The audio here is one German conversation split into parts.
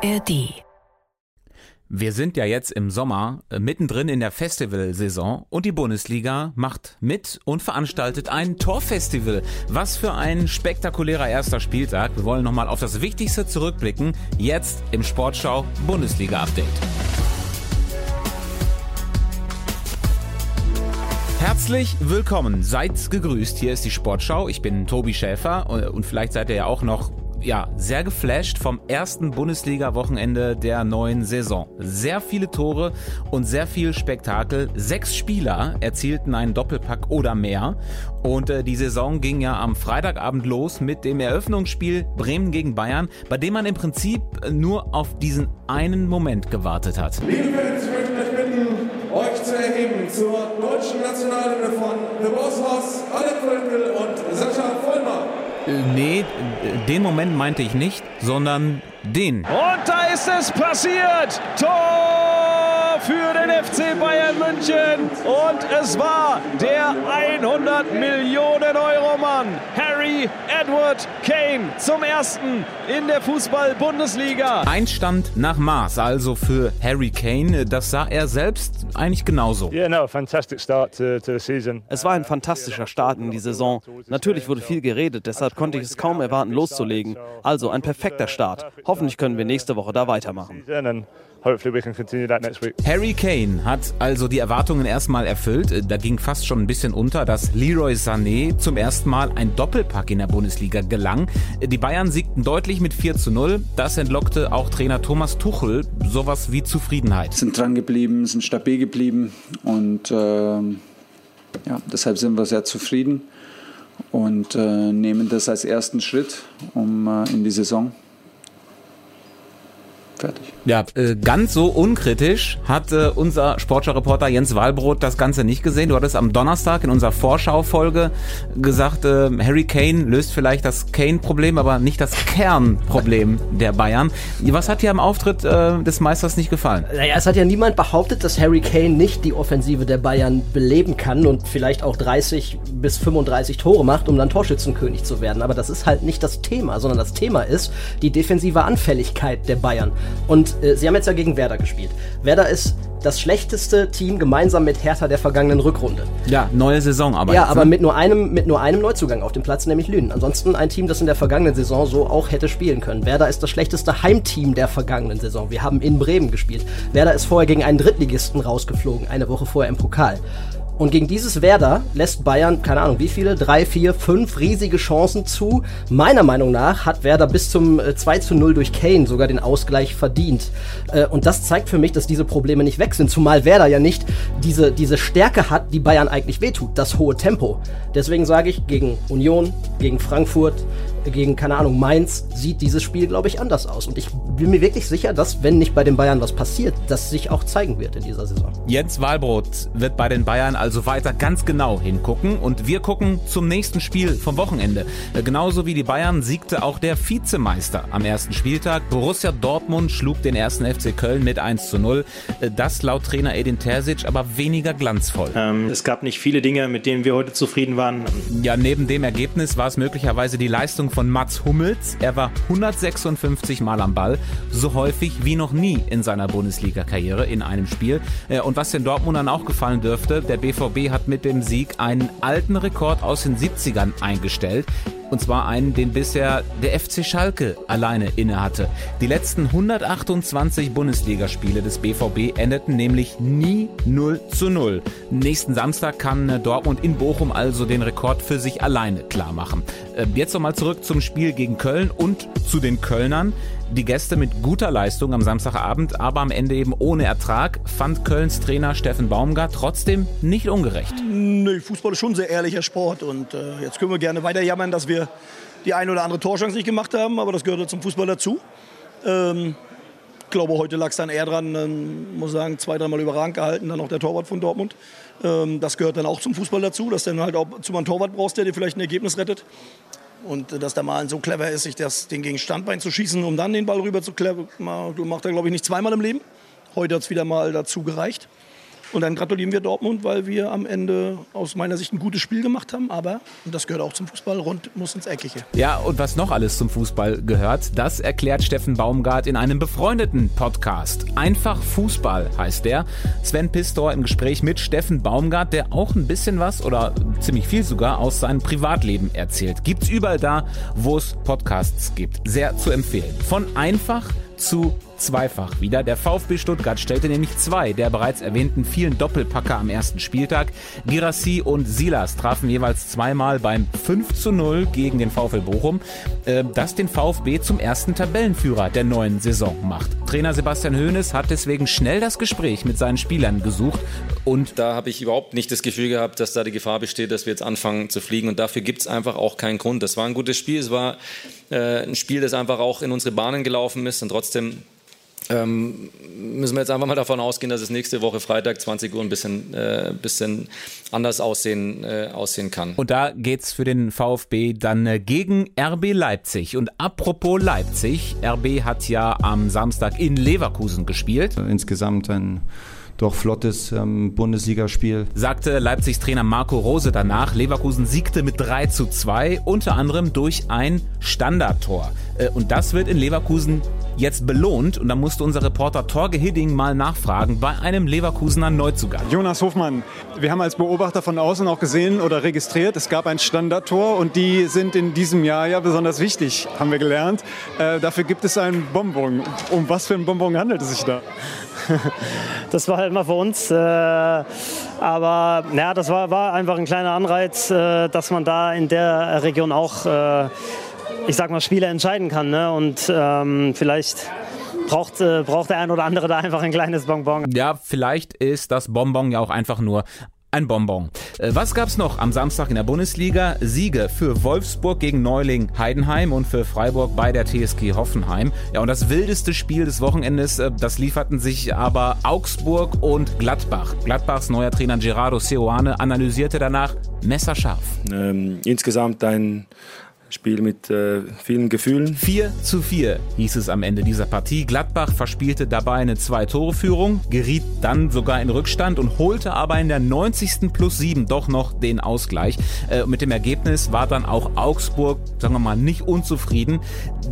ARD wir sind ja jetzt im Sommer äh, mittendrin in der Festivalsaison und die Bundesliga macht mit und veranstaltet ein Torfestival. Was für ein spektakulärer erster Spieltag. Wir wollen nochmal auf das Wichtigste zurückblicken. Jetzt im Sportschau Bundesliga Update. Herzlich willkommen, seid gegrüßt. Hier ist die Sportschau. Ich bin Tobi Schäfer äh, und vielleicht seid ihr ja auch noch ja, sehr geflasht vom ersten Bundesliga-Wochenende der neuen Saison. Sehr viele Tore und sehr viel Spektakel. Sechs Spieler erzielten einen Doppelpack oder mehr. Und äh, die Saison ging ja am Freitagabend los mit dem Eröffnungsspiel Bremen gegen Bayern, bei dem man im Prinzip nur auf diesen einen Moment gewartet hat. Liebe Fans, ich möchte euch bitten, euch zu erheben zur deutschen Nationalhymne von The Boss Hoss, Alec Völkel und Sascha Vollmer. Nee, den Moment meinte ich nicht, sondern den. Und da ist es passiert. Tor für den FC Bayern München. Und es war der 100 Millionen Euro Mann, Harry Edward Kane, zum ersten in der Fußball-Bundesliga. Einstand nach Maß, also für Harry Kane. Das sah er selbst eigentlich genauso. Es war ein fantastischer Start in die Saison. Natürlich wurde viel geredet, deshalb konnte ich es kaum erwarten, loszulegen. Also ein perfekter Start. Hoffentlich können wir nächste Woche da weitermachen. Harry Kane hat also die Erwartungen erstmal erfüllt. Da ging fast schon ein bisschen unter, dass Leroy Sané zum ersten Mal ein Doppelpack in der Bundesliga gelang. Die Bayern siegten deutlich mit 4 zu 0. Das entlockte auch Trainer Thomas Tuchel sowas wie Zufriedenheit. Sind dran geblieben, sind stabil geblieben und äh, ja, deshalb sind wir sehr zufrieden und äh, nehmen das als ersten Schritt um äh, in die Saison Fertig. Ja, äh, ganz so unkritisch hat äh, unser Sportschau-Reporter Jens Walbrot das Ganze nicht gesehen. Du hattest am Donnerstag in unserer Vorschau-Folge gesagt, äh, Harry Kane löst vielleicht das Kane-Problem, aber nicht das Kernproblem der Bayern. Was hat dir am Auftritt äh, des Meisters nicht gefallen? Naja, es hat ja niemand behauptet, dass Harry Kane nicht die Offensive der Bayern beleben kann und vielleicht auch 30 bis 35 Tore macht, um dann Torschützenkönig zu werden. Aber das ist halt nicht das Thema, sondern das Thema ist die defensive Anfälligkeit der Bayern. Und äh, sie haben jetzt ja gegen Werder gespielt. Werder ist das schlechteste Team gemeinsam mit Hertha der vergangenen Rückrunde. Ja, neue Saison aber. Ja, jetzt, aber ne? mit nur einem mit nur einem Neuzugang auf dem Platz, nämlich Lünen. Ansonsten ein Team, das in der vergangenen Saison so auch hätte spielen können. Werder ist das schlechteste Heimteam der vergangenen Saison. Wir haben in Bremen gespielt. Werder ist vorher gegen einen Drittligisten rausgeflogen, eine Woche vorher im Pokal. Und gegen dieses Werder lässt Bayern, keine Ahnung wie viele, drei, vier, fünf riesige Chancen zu. Meiner Meinung nach hat Werder bis zum 2 äh, zu 0 durch Kane sogar den Ausgleich verdient. Äh, und das zeigt für mich, dass diese Probleme nicht weg sind. Zumal Werder ja nicht diese, diese Stärke hat, die Bayern eigentlich wehtut. Das hohe Tempo. Deswegen sage ich, gegen Union, gegen Frankfurt, gegen, keine Ahnung, Mainz sieht dieses Spiel, glaube ich, anders aus. Und ich bin mir wirklich sicher, dass, wenn nicht bei den Bayern was passiert, das sich auch zeigen wird in dieser Saison. Jens Wahlbrot wird bei den Bayern also weiter ganz genau hingucken. Und wir gucken zum nächsten Spiel vom Wochenende. Äh, genauso wie die Bayern siegte auch der Vizemeister am ersten Spieltag. Borussia Dortmund schlug den ersten FC Köln mit 1 zu 0. Äh, das laut Trainer Edin Terzic aber weniger glanzvoll. Ähm, es gab nicht viele Dinge, mit denen wir heute zufrieden waren. Ja, neben dem Ergebnis war es möglicherweise die Leistung von Mats Hummels. Er war 156 Mal am Ball, so häufig wie noch nie in seiner Bundesliga-Karriere in einem Spiel. Äh, und was den Dortmundern auch gefallen dürfte, der BVB hat mit dem Sieg einen alten Rekord aus den 70ern eingestellt. Und zwar einen, den bisher der FC Schalke alleine innehatte. Die letzten 128 Bundesligaspiele des BVB endeten nämlich nie 0 zu 0. Nächsten Samstag kann Dortmund in Bochum also den Rekord für sich alleine klar machen. Äh, jetzt nochmal zurück zum Spiel gegen Köln und zu den Kölnern. Die Gäste mit guter Leistung am Samstagabend, aber am Ende eben ohne Ertrag, fand Kölns Trainer Steffen Baumgart trotzdem nicht ungerecht. Nee, Fußball ist schon ein sehr ehrlicher Sport und äh, jetzt können wir gerne weiter jammern, dass wir die eine oder andere Torchance nicht gemacht haben, aber das gehört zum Fußball dazu. Ähm, ich glaube, heute lag es dann eher dran, ähm, muss sagen, zwei, dreimal überragend gehalten, dann auch der Torwart von Dortmund. Ähm, das gehört dann auch zum Fußball dazu, dass dann halt auch zu einem Torwart brauchst, der dir vielleicht ein Ergebnis rettet. Und dass der Malen so clever ist, sich das, den gegen Standbein zu schießen, um dann den Ball rüber zu clever, macht er, glaube ich, nicht zweimal im Leben. Heute hat es wieder mal dazu gereicht. Und dann gratulieren wir Dortmund, weil wir am Ende aus meiner Sicht ein gutes Spiel gemacht haben. Aber, und das gehört auch zum Fußball, rund muss ins Eckige. Ja, und was noch alles zum Fußball gehört, das erklärt Steffen Baumgart in einem befreundeten Podcast. Einfach Fußball heißt der. Sven Pistor im Gespräch mit Steffen Baumgart, der auch ein bisschen was oder ziemlich viel sogar aus seinem Privatleben erzählt. Gibt's überall da, wo es Podcasts gibt. Sehr zu empfehlen. Von einfach zu zweifach wieder. Der VfB Stuttgart stellte nämlich zwei der bereits erwähnten vielen Doppelpacker am ersten Spieltag. Girassi und Silas trafen jeweils zweimal beim 5 zu 0 gegen den VfL Bochum, äh, das den VfB zum ersten Tabellenführer der neuen Saison macht. Trainer Sebastian Hoeneß hat deswegen schnell das Gespräch mit seinen Spielern gesucht und da habe ich überhaupt nicht das Gefühl gehabt, dass da die Gefahr besteht, dass wir jetzt anfangen zu fliegen und dafür gibt es einfach auch keinen Grund. Das war ein gutes Spiel, es war äh, ein Spiel, das einfach auch in unsere Bahnen gelaufen ist und trotzdem ähm, müssen wir jetzt einfach mal davon ausgehen, dass es nächste Woche Freitag 20 Uhr ein bisschen, äh, bisschen anders aussehen, äh, aussehen kann. Und da geht es für den VfB dann äh, gegen RB Leipzig. Und apropos Leipzig, RB hat ja am Samstag in Leverkusen gespielt. Insgesamt ein doch flottes ähm, Bundesligaspiel. Sagte Leipzigs Trainer Marco Rose danach. Leverkusen siegte mit 3 zu 2, unter anderem durch ein Standardtor. Äh, und das wird in Leverkusen jetzt belohnt. Und da musste unser Reporter Torge Hidding mal nachfragen bei einem Leverkusener Neuzugang. Jonas Hofmann, wir haben als Beobachter von außen auch gesehen oder registriert, es gab ein Standardtor und die sind in diesem Jahr ja besonders wichtig, haben wir gelernt. Äh, dafür gibt es einen Bonbon. Um was für ein Bonbon handelt es sich da? das war halt mal für uns. Äh, aber ja, das war, war einfach ein kleiner Anreiz, äh, dass man da in der Region auch, äh, ich sag mal, Spiele entscheiden kann. Ne? Und ähm, vielleicht braucht, braucht der ein oder andere da einfach ein kleines Bonbon. Ja, vielleicht ist das Bonbon ja auch einfach nur ein Bonbon. Äh, was gab's noch am Samstag in der Bundesliga? Siege für Wolfsburg gegen Neuling Heidenheim und für Freiburg bei der TSG Hoffenheim. Ja, und das wildeste Spiel des Wochenendes, äh, das lieferten sich aber Augsburg und Gladbach. Gladbachs neuer Trainer Gerardo Seoane analysierte danach messerscharf. Ähm, insgesamt ein Spiel mit äh, vielen Gefühlen. 4 zu 4 hieß es am Ende dieser Partie. Gladbach verspielte dabei eine Zwei-Tore-Führung, geriet dann sogar in Rückstand und holte aber in der 90. plus 7 doch noch den Ausgleich. Äh, mit dem Ergebnis war dann auch Augsburg, sagen wir mal, nicht unzufrieden.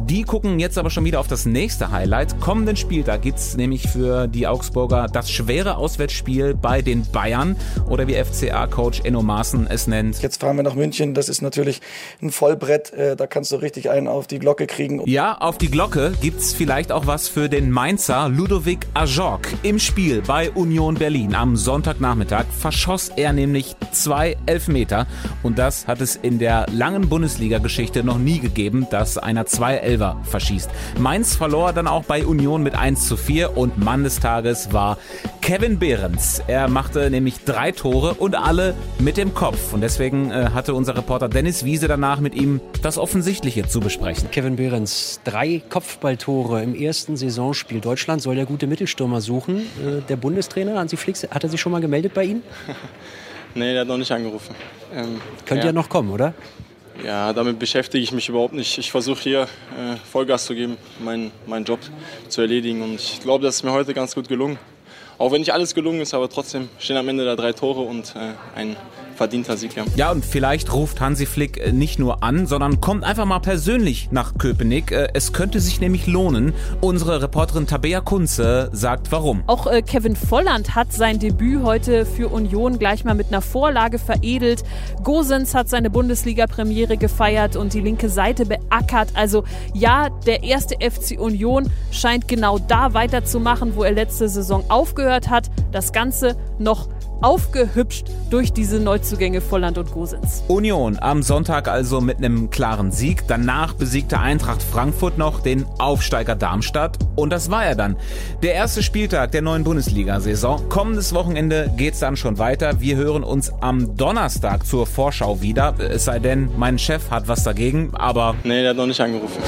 Die gucken jetzt aber schon wieder auf das nächste Highlight. Kommenden Spieltag gibt es nämlich für die Augsburger das schwere Auswärtsspiel bei den Bayern oder wie FCA-Coach Enno Maaßen es nennt. Jetzt fahren wir nach München. Das ist natürlich ein Vollbrett äh, da kannst du richtig einen auf die Glocke kriegen. Ja, auf die Glocke gibt's vielleicht auch was für den Mainzer Ludovic Ajork. Im Spiel bei Union Berlin am Sonntagnachmittag verschoss er nämlich zwei Elfmeter und das hat es in der langen Bundesliga-Geschichte noch nie gegeben, dass einer zwei Elfer verschießt. Mainz verlor dann auch bei Union mit 1 zu 4 und Mann des Tages war Kevin Behrens. Er machte nämlich drei Tore und alle mit dem Kopf und deswegen äh, hatte unser Reporter Dennis Wiese danach mit ihm das Offensichtliche zu besprechen. Kevin Behrens, drei Kopfballtore im ersten Saisonspiel. Deutschland soll der gute Mittelstürmer suchen. Äh, der Bundestrainer Hansi Flick, hat er sich schon mal gemeldet bei Ihnen? nee, der hat noch nicht angerufen. Ähm, Könnte ja. ja noch kommen, oder? Ja, damit beschäftige ich mich überhaupt nicht. Ich versuche hier äh, Vollgas zu geben, meinen mein Job zu erledigen. Und ich glaube, das ist mir heute ganz gut gelungen. Auch wenn nicht alles gelungen ist, aber trotzdem stehen am Ende da drei Tore und äh, ein verdienter Sieg. Ja. ja, und vielleicht ruft Hansi Flick äh, nicht nur an, sondern kommt einfach mal persönlich nach Köpenick. Äh, es könnte sich nämlich lohnen. Unsere Reporterin Tabea Kunze sagt warum. Auch äh, Kevin Volland hat sein Debüt heute für Union gleich mal mit einer Vorlage veredelt. Gosens hat seine Bundesliga-Premiere gefeiert und die linke Seite beackert. Also ja, der erste FC Union scheint genau da weiterzumachen, wo er letzte Saison aufgehört hat. Das Ganze noch aufgehübscht durch diese Neuzugänge Volland und Gosens. Union am Sonntag also mit einem klaren Sieg. Danach besiegte Eintracht Frankfurt noch den Aufsteiger Darmstadt. Und das war er dann. Der erste Spieltag der neuen Bundesliga-Saison. Kommendes Wochenende geht's dann schon weiter. Wir hören uns am Donnerstag zur Vorschau wieder. Es sei denn, mein Chef hat was dagegen, aber. Nee, der hat noch nicht angerufen.